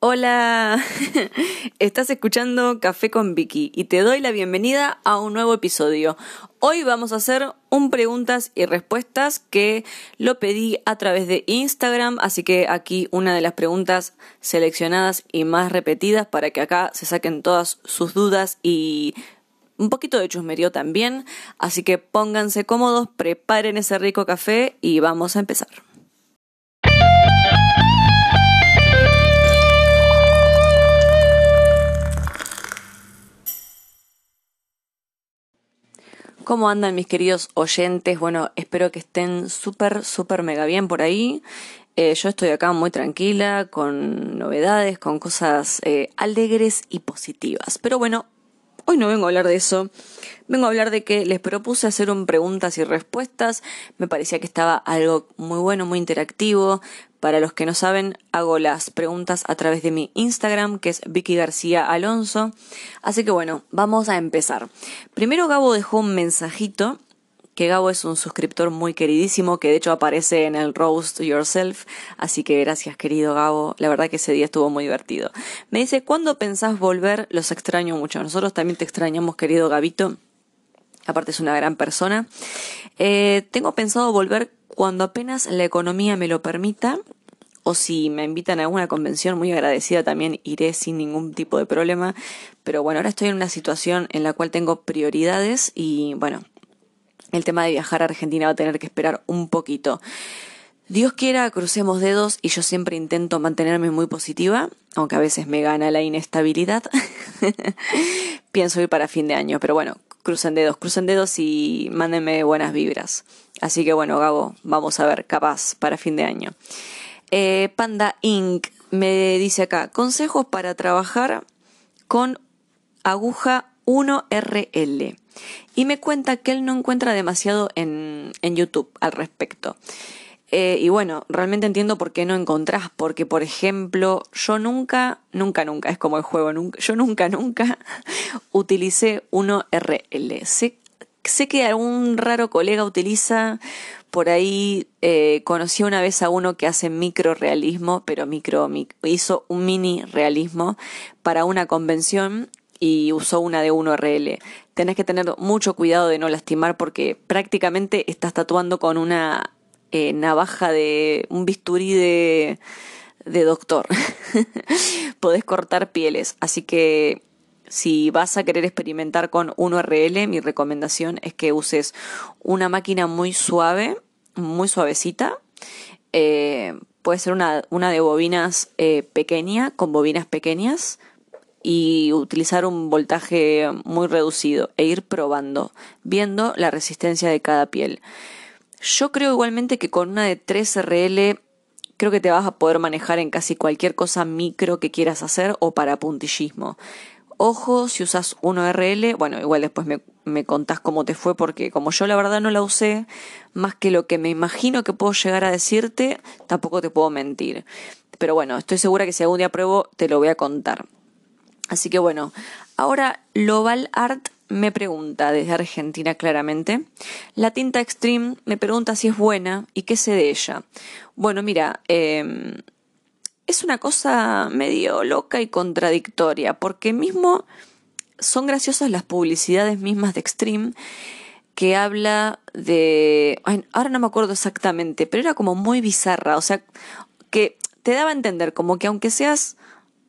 Hola, estás escuchando Café con Vicky y te doy la bienvenida a un nuevo episodio. Hoy vamos a hacer un preguntas y respuestas que lo pedí a través de Instagram, así que aquí una de las preguntas seleccionadas y más repetidas para que acá se saquen todas sus dudas y un poquito de chusmerío también, así que pónganse cómodos, preparen ese rico café y vamos a empezar. ¿Cómo andan mis queridos oyentes? Bueno, espero que estén súper, súper mega bien por ahí. Eh, yo estoy acá muy tranquila, con novedades, con cosas eh, alegres y positivas. Pero bueno, Hoy no vengo a hablar de eso, vengo a hablar de que les propuse hacer un preguntas y respuestas, me parecía que estaba algo muy bueno, muy interactivo. Para los que no saben, hago las preguntas a través de mi Instagram, que es Vicky García Alonso. Así que bueno, vamos a empezar. Primero Gabo dejó un mensajito que Gabo es un suscriptor muy queridísimo, que de hecho aparece en el Roast Yourself, así que gracias querido Gabo, la verdad que ese día estuvo muy divertido. Me dice, ¿cuándo pensás volver? Los extraño mucho. Nosotros también te extrañamos querido Gabito, aparte es una gran persona. Eh, tengo pensado volver cuando apenas la economía me lo permita, o si me invitan a alguna convención muy agradecida también iré sin ningún tipo de problema. Pero bueno, ahora estoy en una situación en la cual tengo prioridades y bueno, el tema de viajar a Argentina va a tener que esperar un poquito. Dios quiera, crucemos dedos y yo siempre intento mantenerme muy positiva, aunque a veces me gana la inestabilidad. Pienso ir para fin de año, pero bueno, crucen dedos, crucen dedos y mándenme buenas vibras. Así que bueno, Gabo, vamos a ver, capaz para fin de año. Eh, Panda Inc. me dice acá, consejos para trabajar con aguja 1RL y me cuenta que él no encuentra demasiado en, en YouTube al respecto. Eh, y bueno, realmente entiendo por qué no encontrás, porque por ejemplo, yo nunca, nunca, nunca, es como el juego, nunca, yo nunca, nunca utilicé 1RL. Sé, sé que algún raro colega utiliza, por ahí eh, conocí una vez a uno que hace micro realismo, pero micro, hizo un mini realismo para una convención y usó una de 1RL. Tenés que tener mucho cuidado de no lastimar porque prácticamente estás tatuando con una eh, navaja de un bisturí de, de doctor. Podés cortar pieles, así que si vas a querer experimentar con 1RL, mi recomendación es que uses una máquina muy suave, muy suavecita. Eh, puede ser una, una de bobinas eh, pequeña, con bobinas pequeñas, y utilizar un voltaje muy reducido e ir probando, viendo la resistencia de cada piel. Yo creo igualmente que con una de 3RL creo que te vas a poder manejar en casi cualquier cosa micro que quieras hacer o para puntillismo. Ojo, si usas 1RL, bueno, igual después me, me contás cómo te fue, porque como yo la verdad no la usé, más que lo que me imagino que puedo llegar a decirte, tampoco te puedo mentir. Pero bueno, estoy segura que si algún día pruebo, te lo voy a contar. Así que bueno, ahora Loval Art me pregunta desde Argentina claramente. La tinta Extreme me pregunta si es buena y qué sé de ella. Bueno, mira, em, es una cosa medio loca y contradictoria, porque mismo son graciosas las publicidades mismas de Extreme que habla de... ahora no me acuerdo exactamente, pero era como muy bizarra, o sea, que te daba a entender como que aunque seas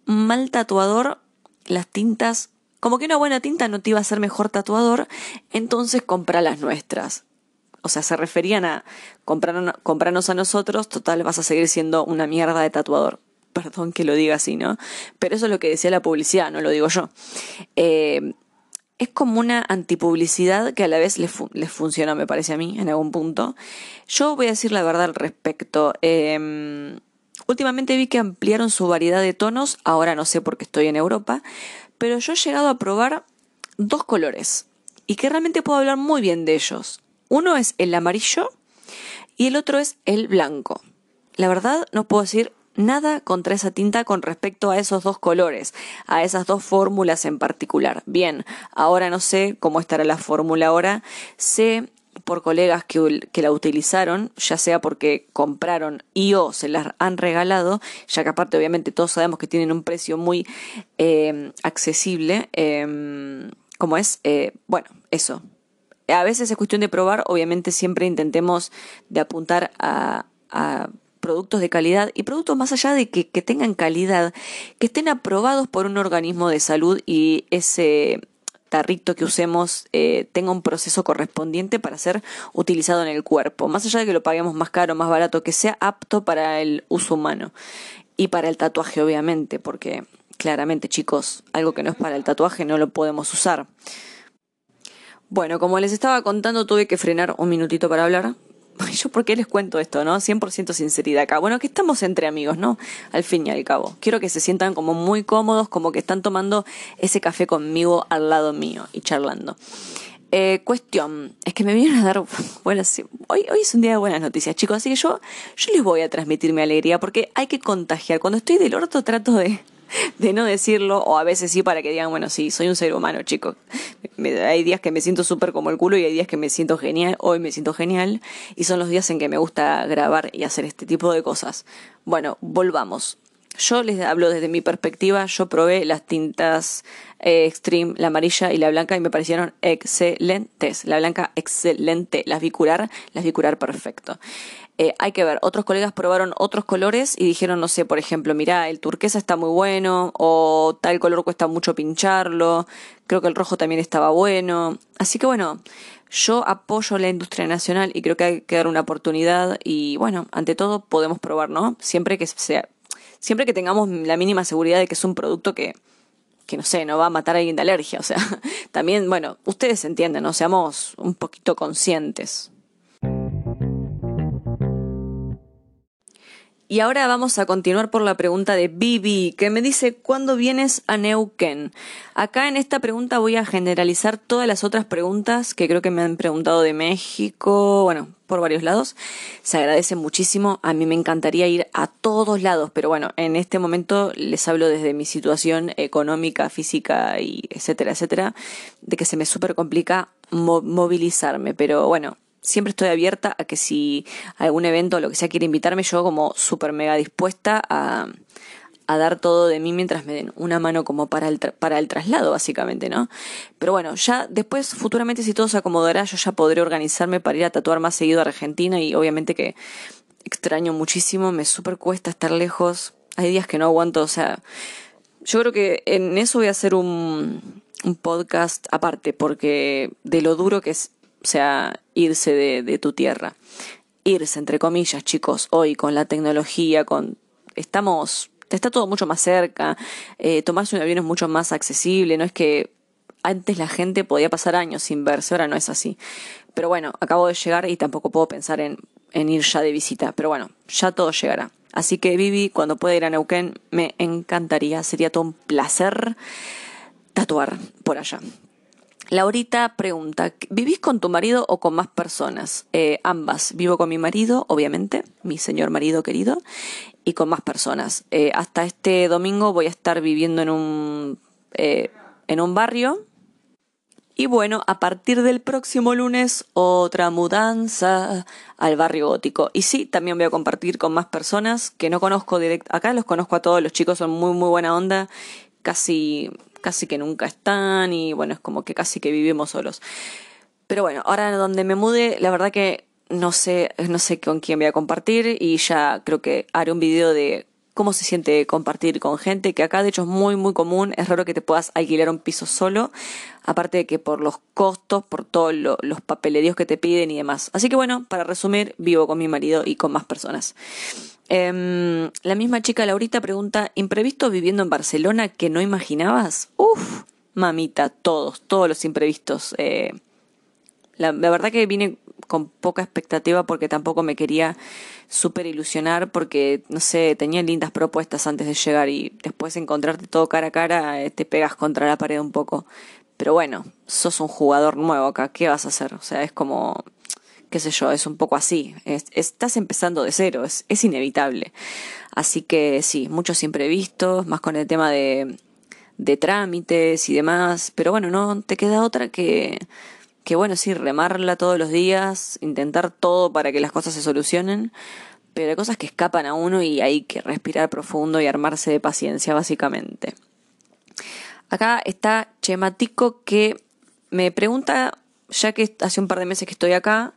mal tatuador, las tintas, como que una buena tinta no te iba a ser mejor tatuador, entonces compra las nuestras. O sea, se referían a comprarnos a nosotros, total vas a seguir siendo una mierda de tatuador. Perdón que lo diga así, ¿no? Pero eso es lo que decía la publicidad, no lo digo yo. Eh, es como una antipublicidad que a la vez les, funciona, me parece a mí, en algún punto. Yo voy a decir la verdad al respecto. Eh, Últimamente vi que ampliaron su variedad de tonos, ahora no sé por qué estoy en Europa, pero yo he llegado a probar dos colores y que realmente puedo hablar muy bien de ellos. Uno es el amarillo y el otro es el blanco. La verdad no puedo decir nada contra esa tinta con respecto a esos dos colores, a esas dos fórmulas en particular. Bien, ahora no sé cómo estará la fórmula ahora, sé por colegas que, que, la utilizaron, ya sea porque compraron y o se las han regalado, ya que aparte obviamente todos sabemos que tienen un precio muy eh, accesible, eh, como es, bueno, eso. A veces es cuestión de probar, obviamente siempre intentemos de apuntar a, a productos de calidad y productos más allá de que, que tengan calidad, que estén aprobados por un organismo de salud y ese tarrito que usemos eh, tenga un proceso correspondiente para ser utilizado en el cuerpo, más allá de que lo paguemos más caro, más barato, que sea apto para el uso humano. Y para el tatuaje obviamente, porque claramente chicos, algo que no es para el tatuaje no lo podemos usar. Bueno, como les estaba contando, tuve que frenar un minutito para hablar, yo por qué les cuento esto, ¿no? 100% sinceridad acá. Bueno, que estamos entre amigos, ¿no? Al fin y al cabo. Quiero que se sientan como muy cómodos, como que están tomando ese café conmigo al lado mío y charlando. Eh, cuestión, es que me vienen a dar buenas... Hoy, hoy es un día de buenas noticias, chicos, así que yo, yo les voy a transmitir mi alegría porque hay que contagiar. Cuando estoy del orto trato de, de no decirlo, o a veces sí para que digan, bueno, sí, soy un ser humano, chicos. hay días que me siento súper como el culo y hay días que me siento genial, hoy me siento genial, y son los días en que me gusta grabar y hacer este tipo de cosas. Bueno, volvamos. Yo les hablo desde mi perspectiva, yo probé las tintas eh, Extreme, la amarilla y la blanca y me parecieron excelentes. La blanca excelente, las vi curar, las vi curar perfecto. Eh, hay que ver, otros colegas probaron otros colores y dijeron, no sé, por ejemplo, mira, el turquesa está muy bueno o tal color cuesta mucho pincharlo, creo que el rojo también estaba bueno. Así que bueno, yo apoyo la industria nacional y creo que hay que dar una oportunidad y bueno, ante todo podemos probar, ¿no? Siempre que sea, siempre que tengamos la mínima seguridad de que es un producto que, que no sé, no va a matar a alguien de alergia. O sea, también, bueno, ustedes entienden, ¿no? Seamos un poquito conscientes. Y ahora vamos a continuar por la pregunta de Bibi, que me dice, ¿cuándo vienes a Neuquén? Acá en esta pregunta voy a generalizar todas las otras preguntas que creo que me han preguntado de México, bueno, por varios lados. Se agradece muchísimo. A mí me encantaría ir a todos lados, pero bueno, en este momento les hablo desde mi situación económica, física y etcétera, etcétera, de que se me súper complica movilizarme. Pero bueno, siempre estoy abierta a que si algún evento o lo que sea quiere invitarme, yo como súper mega dispuesta a, a, dar todo de mí mientras me den una mano como para el, para el traslado, básicamente, ¿no? Pero bueno, ya después, futuramente, si todo se acomodará, yo ya podré organizarme para ir a tatuar más seguido a Argentina y obviamente que extraño muchísimo, me súper cuesta estar lejos, hay días que no aguanto, o sea, yo creo que en eso voy a hacer un, un podcast aparte, porque de lo duro que es o sea, irse de, de tu tierra. Irse, entre comillas, chicos, hoy con la tecnología, con... Estamos... Está todo mucho más cerca, eh, tomarse un avión es mucho más accesible, no es que antes la gente podía pasar años sin verse, ahora no es así. Pero bueno, acabo de llegar y tampoco puedo pensar en, en ir ya de visita, pero bueno, ya todo llegará. Así que Vivi, cuando pueda ir a Neuquén, me encantaría, sería todo un placer tatuar por allá. Laurita pregunta, ¿vivís con tu marido o con más personas? Eh, ambas. Vivo con mi marido, obviamente, mi señor marido querido, y con más personas. Eh, hasta este domingo voy a estar viviendo en un, eh, en un barrio. Y bueno, a partir del próximo lunes, otra mudanza al barrio gótico. Y sí, también voy a compartir con más personas que no conozco directo. Acá los conozco a todos, los chicos son muy, muy buena onda. Casi casi que nunca están y bueno, es como que casi que vivimos solos. Pero bueno, ahora donde me mude, la verdad que no sé, no sé con quién voy a compartir y ya creo que haré un video de cómo se siente compartir con gente, que acá de hecho es muy muy común, es raro que te puedas alquilar un piso solo, aparte de que por los costos, por todos los papeleríos que te piden y demás. Así que bueno, para resumir, vivo con mi marido y con más personas. Em, la misma chica Laurita pregunta, ¿imprevistos viviendo en Barcelona que no imaginabas? Uf, mamita, todos, todos los imprevistos. Eh, la, verdad que vine con poca expectativa porque tampoco me quería súper ilusionar porque, no sé, tenía lindas propuestas antes de llegar y después encontrarte todo cara a cara eh, te pegas contra la pared un poco. Pero bueno, sos un jugador nuevo acá, ¿qué vas a hacer? O sea, es como qué sé yo, es un poco así. estás empezando de cero, es, es inevitable. Así que sí, muchos imprevistos, más con el tema de, de trámites y demás, pero bueno, no te queda otra que, que bueno, sí, remarla todos los días, intentar todo para que las cosas se solucionen, pero hay cosas que escapan a uno y hay que respirar profundo y armarse de paciencia, básicamente. Acá está Chematico que me pregunta, ya que hace un par de meses que estoy acá,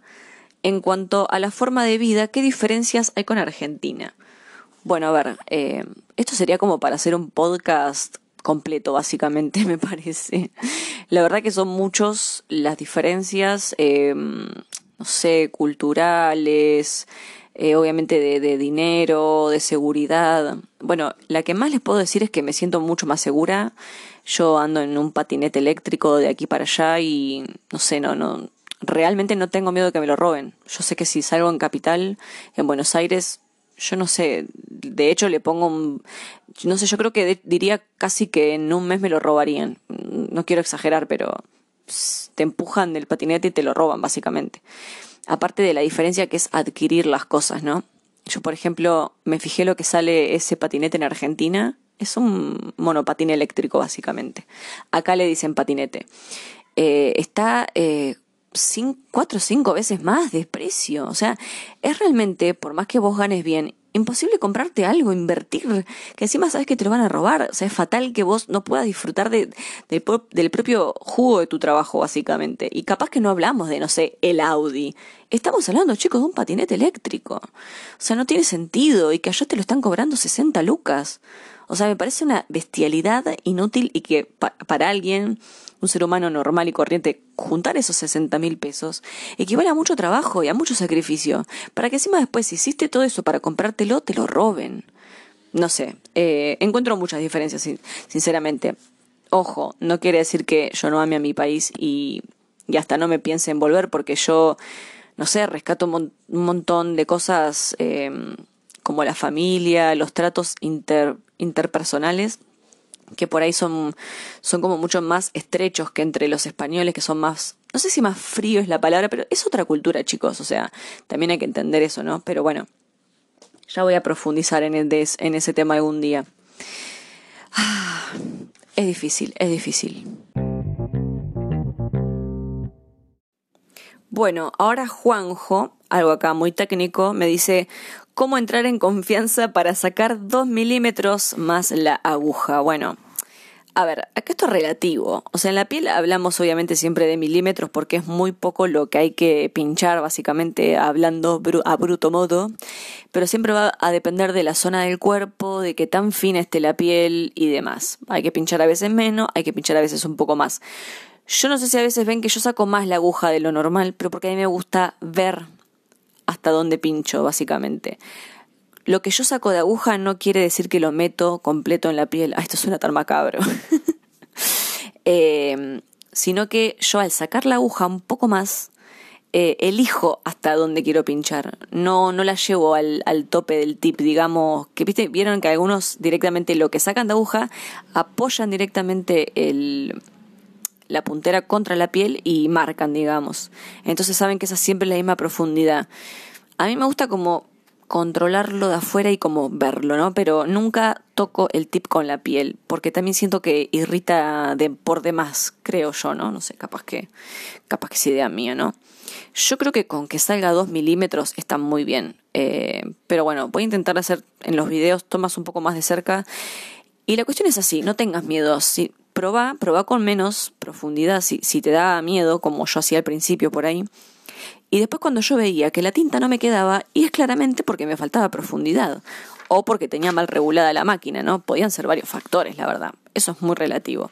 en cuanto a la forma de vida, ¿qué diferencias hay con Argentina? Bueno, a ver, eh, esto sería como para hacer un podcast completo, básicamente, me parece. La verdad que son muchos las diferencias, eh, no sé, culturales, eh, obviamente de, de, dinero, de seguridad. Bueno, la que más les puedo decir es que me siento mucho más segura. Yo ando en un patinete eléctrico de aquí para allá y no sé, no, no, realmente no tengo miedo de que me lo roben. Yo sé que si salgo en capital, en Buenos Aires, yo no sé, de hecho le pongo un, no sé, yo creo que diría casi que en un mes me lo robarían. No quiero exagerar, pero te empujan del patinete y te lo roban básicamente. Aparte de la diferencia que es adquirir las cosas, ¿no? Yo, por ejemplo, me fijé lo que sale ese patinete en Argentina. Es un monopatín eléctrico, básicamente. Acá le dicen patinete. Eh, está eh, cuatro o cinco veces más de precio. O sea, es realmente, por más que vos ganes bien, imposible comprarte algo, invertir, que encima sabes que te lo van a robar. O sea, es fatal que vos no puedas disfrutar de, del propio jugo de tu trabajo, básicamente. Y capaz que no hablamos de, no sé, el Audi. Estamos hablando, chicos, de un patinete eléctrico. O sea, no tiene sentido y que allá te lo están cobrando 60 lucas. O sea, me parece una bestialidad inútil y que para alguien un ser humano normal y corriente, juntar esos 60 mil pesos equivale a mucho trabajo y a mucho sacrificio, para que encima después, si hiciste todo eso para comprártelo, te lo roben. No sé, eh, encuentro muchas diferencias, sinceramente. Ojo, no quiere decir que yo no ame a mi país y, hasta no me piense en volver, porque yo, no sé, rescato un, montón de cosas eh, como la familia, los tratos inter, interpersonales que por ahí son, son como mucho más estrechos que entre los españoles, que son más, no sé si más frío es la palabra, pero es otra cultura, chicos, o sea, también hay que entender eso, ¿no? Pero bueno, ya voy a profundizar en, en ese tema algún día. Ah, es difícil, es difícil. Bueno, ahora Juanjo, algo acá muy técnico, me dice, cómo entrar en confianza para sacar 2 milímetros más la aguja. Bueno, a ver, acá esto es relativo. O sea, en la piel hablamos obviamente siempre de milímetros porque es muy poco lo que hay que pinchar, básicamente hablando a bruto modo. Pero siempre va a depender de la zona del cuerpo, de qué tan fina esté la piel y demás. Hay que pinchar a veces menos, hay que pinchar a veces un poco más. Yo no sé si a veces ven que yo saco más la aguja de lo normal, pero porque a mí me gusta ver hasta dónde pincho, básicamente. Lo que yo saco de aguja no quiere decir que lo meto completo en la piel. Ah, esto suena tan macabro. eh, sino que yo al sacar la aguja un poco más, eh, elijo hasta dónde quiero pinchar. No, no la llevo al, al tope del tip, digamos, que viste, vieron que algunos directamente lo que sacan de aguja apoyan directamente el, la puntera contra la piel y marcan, digamos. Entonces saben que esa siempre es la misma profundidad. A mí me gusta como controlarlo de afuera y como verlo, ¿no? Pero nunca toco el tip con la piel, porque también siento que irrita de, por demás, creo yo, ¿no? No sé, capaz que, capaz que es idea mía, ¿no? Yo creo que con que salga 2 milímetros está muy bien. Eh, pero bueno, voy a intentar hacer en los videos tomas un poco más de cerca. Y la cuestión es así, no tengas miedo. Si, Proba, proba con menos profundidad si, si te da miedo, como yo hacía al principio por ahí. Y después cuando yo veía que la tinta no me quedaba, y es claramente porque me faltaba profundidad, o porque tenía mal regulada la máquina, ¿no? Podían ser varios factores, la verdad. Eso es muy relativo.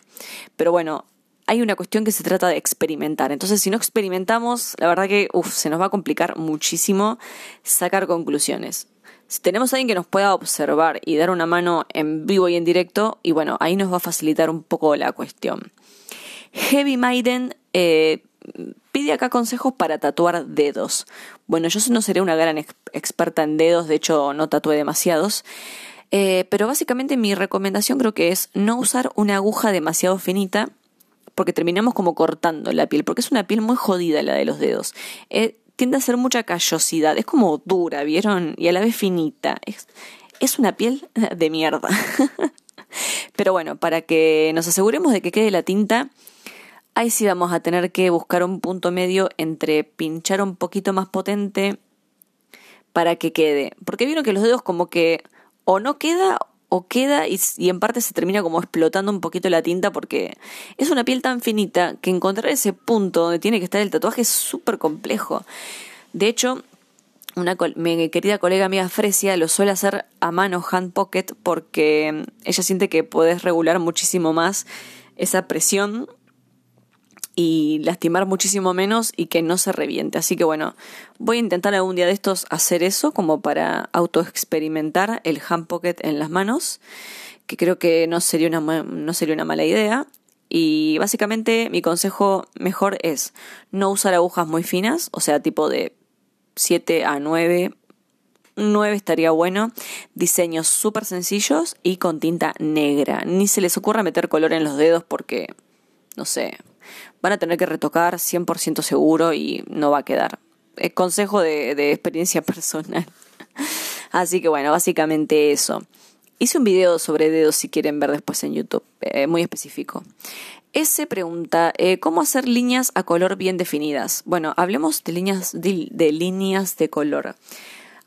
Pero bueno, hay una cuestión que se trata de experimentar. Entonces, si no experimentamos, la verdad que se nos va a complicar muchísimo sacar conclusiones. Si tenemos a alguien que nos pueda observar y dar una mano en vivo y en directo, y bueno, ahí nos va a facilitar un poco la cuestión. Heavy Maiden eh, pide acá consejos para tatuar dedos. Bueno, yo no seré una gran experta en dedos, de hecho no tatué demasiados. Eh, pero básicamente mi recomendación creo que es no usar una aguja demasiado finita porque terminamos como cortando la piel, porque es una piel muy jodida la de los dedos. Eh, tiende a ser mucha callosidad, es como dura, ¿vieron? Y a la vez finita. Es, es una piel de mierda. Pero bueno, para que nos aseguremos de que quede la tinta, ahí sí vamos a tener que buscar un punto medio entre pinchar un poquito más potente para que quede. Porque vieron que los dedos como que o no queda o queda y, en parte se termina como explotando un poquito la tinta porque es una piel tan finita que encontrar ese punto donde tiene que estar el tatuaje es súper complejo. De hecho, una mi querida colega amiga Fresia lo suele hacer a mano hand pocket porque ella siente que puedes regular muchísimo más esa presión y lastimar muchísimo menos y que no se reviente. Así que bueno, voy a intentar algún día de estos hacer eso como para autoexperimentar el hand pocket en las manos, que creo que no sería una, no sería una mala idea. Y básicamente mi consejo mejor es no usar agujas muy finas, o sea, tipo de 7 a 9 9 estaría bueno. Diseños súper sencillos y con tinta negra. Ni se les ocurra meter color en los dedos porque, no sé, van a tener que retocar 100% seguro y no va a quedar. Es consejo de, de experiencia personal. Así que bueno, básicamente eso. Hice un video sobre dedos si quieren ver después en YouTube, eh, muy específico. Ese pregunta, eh, ¿cómo hacer líneas a color bien definidas? Bueno, hablemos de líneas de líneas de color.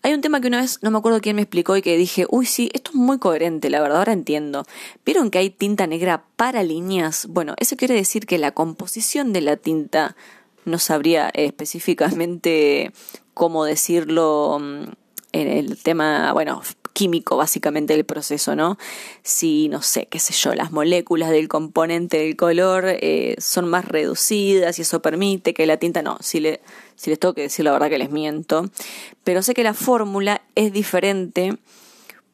Hay un tema que una vez no me acuerdo quién me explicó y que dije, uy, sí, esto es muy coherente, la verdad, ahora entiendo. ¿Vieron que hay tinta negra para líneas? Bueno, eso quiere decir que la composición de la tinta no sabría específicamente cómo decirlo mm, en el tema, bueno, químico básicamente del proceso, ¿no? Si, no sé, qué sé yo, las moléculas del componente del color eh, son más reducidas y eso permite que la tinta, no, si, le, si les tengo que decir la verdad que les miento, pero sé que la fórmula es diferente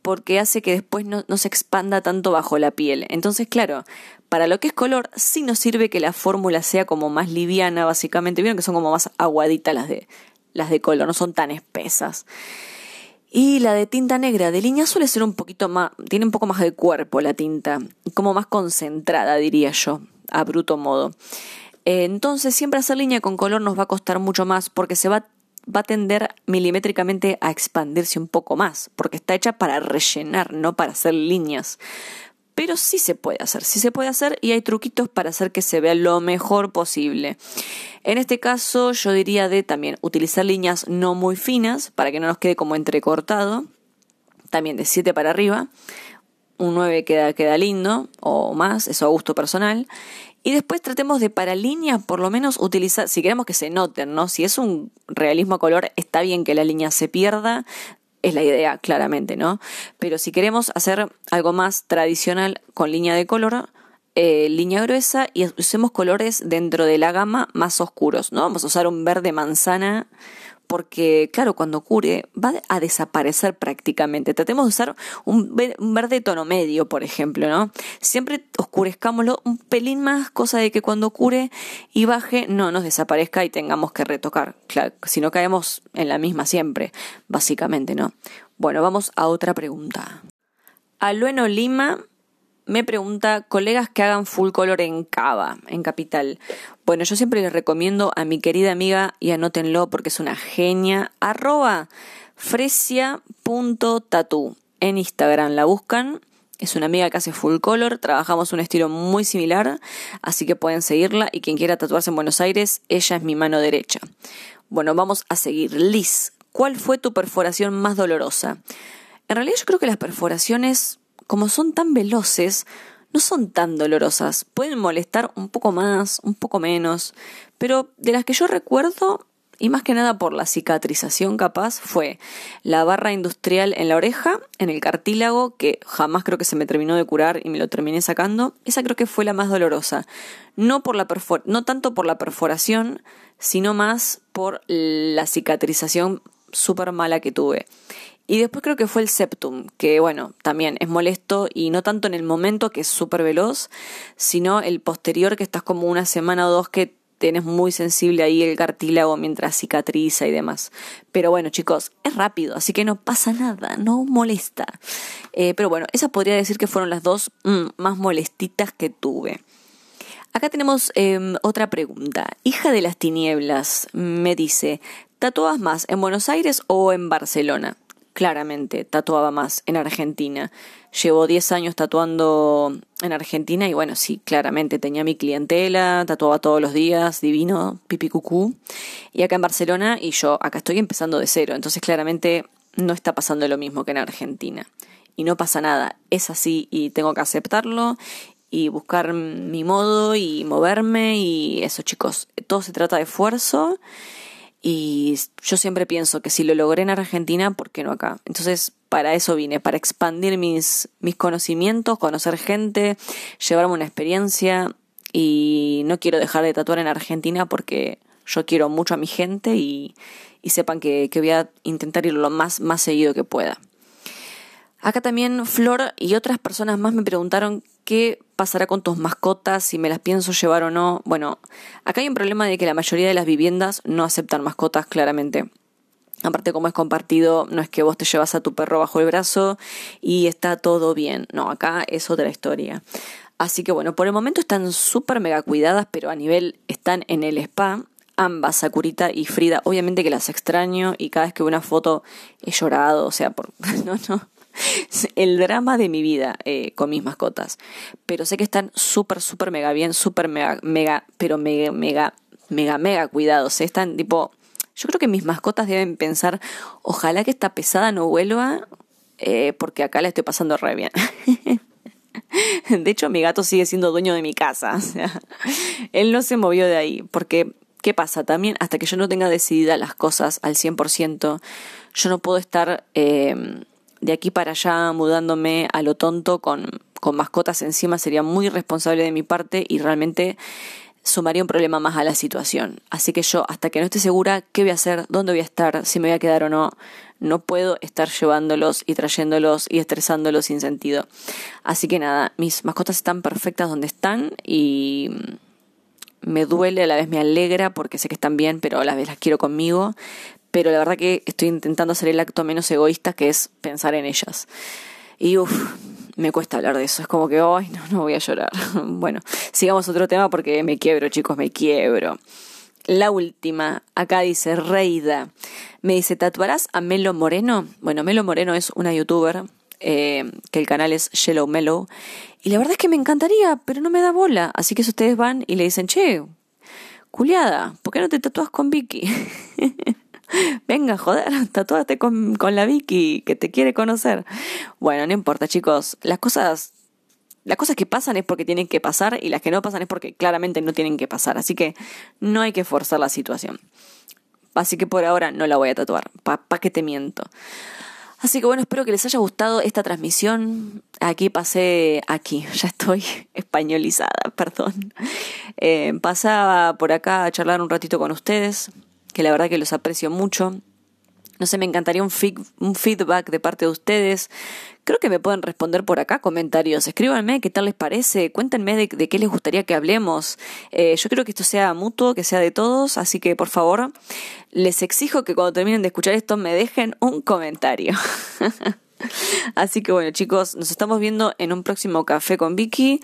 porque hace que después no, no, se expanda tanto bajo la piel. Entonces, claro, para lo que es color, sí nos sirve que la fórmula sea como más liviana, básicamente. Vieron que son como más aguaditas las de, las de color, no son tan espesas. Y la de tinta negra de línea suele ser un poquito más, tiene un poco más de cuerpo la tinta, como más concentrada diría yo, a bruto modo. Eh, entonces siempre hacer línea con color nos va a costar mucho más porque se va, va a tender milimétricamente a expandirse un poco más, porque está hecha para rellenar, no para hacer líneas pero sí se puede hacer, sí se puede hacer y hay truquitos para hacer que se vea lo mejor posible. En este caso yo diría de también utilizar líneas no muy finas para que no nos quede como entrecortado, también de 7 para arriba, un 9 queda, queda lindo o más, eso a gusto personal. Y después tratemos de para líneas por lo menos utilizar, si queremos que se noten, ¿no? Si es un realismo a color, está bien que la línea se pierda, es la idea, claramente, ¿no? Pero si queremos hacer algo más tradicional con línea de color, eh, línea gruesa y usemos colores dentro de la gama más oscuros, ¿no? Vamos a usar un verde manzana porque, claro, cuando cure va a desaparecer prácticamente. Tratemos de usar un, verde tono medio, por ejemplo, ¿no? Siempre oscurezcámoslo un pelín más, cosa de que cuando cure y baje no nos desaparezca y tengamos que retocar. Claro, si no caemos en la misma siempre, básicamente, ¿no? Bueno, vamos a otra pregunta. Alueno Lima me pregunta, colegas que hagan full color en Cava, en Capital. Bueno, yo siempre les recomiendo a mi querida amiga, y anótenlo porque es una genia, arroba. En Instagram la buscan. Es una amiga que hace full color, trabajamos un estilo muy similar, así que pueden seguirla y quien quiera tatuarse en Buenos Aires, ella es mi mano derecha. Bueno, vamos a seguir. Liz, ¿cuál fue tu perforación más dolorosa? En realidad yo creo que las perforaciones como son tan veloces, no son tan dolorosas. Pueden molestar un poco más, un poco menos, pero de las que yo recuerdo, y más que nada por la cicatrización capaz, fue la barra industrial en la oreja, en el cartílago, que jamás creo que se me terminó de curar y me lo terminé sacando. Esa creo que fue la más dolorosa. No, por la no tanto por la perforación, sino más por la cicatrización súper mala que tuve. Y después creo que fue el Septum, que bueno, también es molesto y no tanto en el momento que es súper veloz, sino el posterior que estás como una semana o dos que tienes muy sensible ahí el cartílago mientras cicatriza y demás. Pero bueno, chicos, es rápido, así que no pasa nada, no molesta. Eh, pero bueno, esas podría decir que fueron las dos mm, más molestitas que tuve. Acá tenemos em, otra pregunta. Hija de las tinieblas me dice, ¿tatúas más en Buenos Aires o en Barcelona? Claramente tatuaba más en Argentina. Llevo 10 años tatuando en Argentina y bueno, sí, claramente tenía mi clientela, tatuaba todos los días, divino, pipi cucú. Y acá en Barcelona y yo acá estoy empezando de cero, entonces claramente no está pasando lo mismo que en Argentina. Y no pasa nada, es así y tengo que aceptarlo y buscar mi modo y moverme y eso chicos, todo se trata de esfuerzo y yo siempre pienso que si lo logré en Argentina, ¿por qué no acá? Entonces, para eso vine, para expandir mis, mis conocimientos, conocer gente, llevarme una experiencia y no quiero dejar de tatuar en Argentina porque yo quiero mucho a mi gente y, y sepan que, que voy a intentar ir lo más, más seguido que pueda. Acá también Flor y otras personas más me preguntaron qué pasará con tus mascotas, si me las pienso llevar o no. Bueno, acá hay un problema de que la mayoría de las viviendas no aceptan mascotas claramente. Aparte, como es compartido, no es que vos te llevas a tu perro bajo el brazo y está todo bien. No, acá es otra historia. Así que bueno, por el momento están súper mega cuidadas, pero a nivel están en el spa. Ambas, Sakurita y Frida, obviamente que las extraño y cada vez que veo una foto he llorado, o sea, por, no, no, el drama de mi vida eh, con mis mascotas. Pero sé que están súper, súper mega bien, súper mega, mega, pero mega, mega, mega, mega cuidados. ¿eh? Están tipo, yo creo que mis mascotas deben pensar, ojalá que esta pesada no vuelva, eh, porque acá la estoy pasando re bien. De hecho, mi gato sigue siendo dueño de mi casa. Él no se movió de ahí. Porque, ¿qué pasa? También, hasta que yo no tenga decididas las cosas al 100%, yo no puedo estar de aquí para allá mudándome a lo tonto con, con mascotas encima sería muy irresponsable de mi parte y realmente sumaría un problema más a la situación. Así que yo, hasta que no esté segura qué voy a hacer, dónde voy a estar, si me voy a quedar o no, no puedo estar llevándolos y trayéndolos y estresándolos sin sentido. Así que nada, mis mascotas están perfectas donde están y me duele, a la vez me alegra porque sé que están bien, pero a la vez las quiero conmigo pero la verdad que estoy intentando hacer el acto menos egoísta que es pensar en ellas. Y uff, me cuesta hablar de eso, es como que, ay, no, no voy a llorar. bueno, sigamos otro tema porque me quiebro, chicos, me quiebro. La última, acá dice Reida, me dice, ¿tatuarás a Melo Moreno? Bueno, Melo Moreno es una youtuber, eh, que el canal es Yellow Melo, y la verdad es que me encantaría, pero no me da bola, así que si ustedes van y le dicen, che, culiada, ¿por qué no te tatúas con Vicky? Venga, joder, tatúate con, con la Vicky que te quiere conocer. Bueno, no importa, chicos. Las cosas las cosas que pasan es porque tienen que pasar y las que no pasan es porque claramente no tienen que pasar. Así que no hay que forzar la situación. Así que por ahora no la voy a tatuar. ¿Para pa que te miento? Así que bueno, espero que les haya gustado esta transmisión. Aquí pasé, aquí, ya estoy españolizada, perdón. Eh, pasaba por acá a charlar un ratito con ustedes que la verdad que los aprecio mucho. No sé, me encantaría un, un feedback de parte de ustedes. Creo que me pueden responder por acá comentarios. Escríbanme qué tal les parece. Cuéntenme de, qué les gustaría que hablemos. Eh, yo creo que esto sea mutuo, que sea de todos. Así que por favor, les exijo que cuando terminen de escuchar esto me dejen un comentario. Así que bueno chicos, nos estamos viendo en un próximo café con Vicky.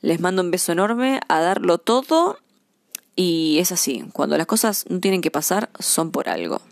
Les mando un beso enorme, a darlo todo y es así, cuando las cosas no tienen que pasar, son por algo.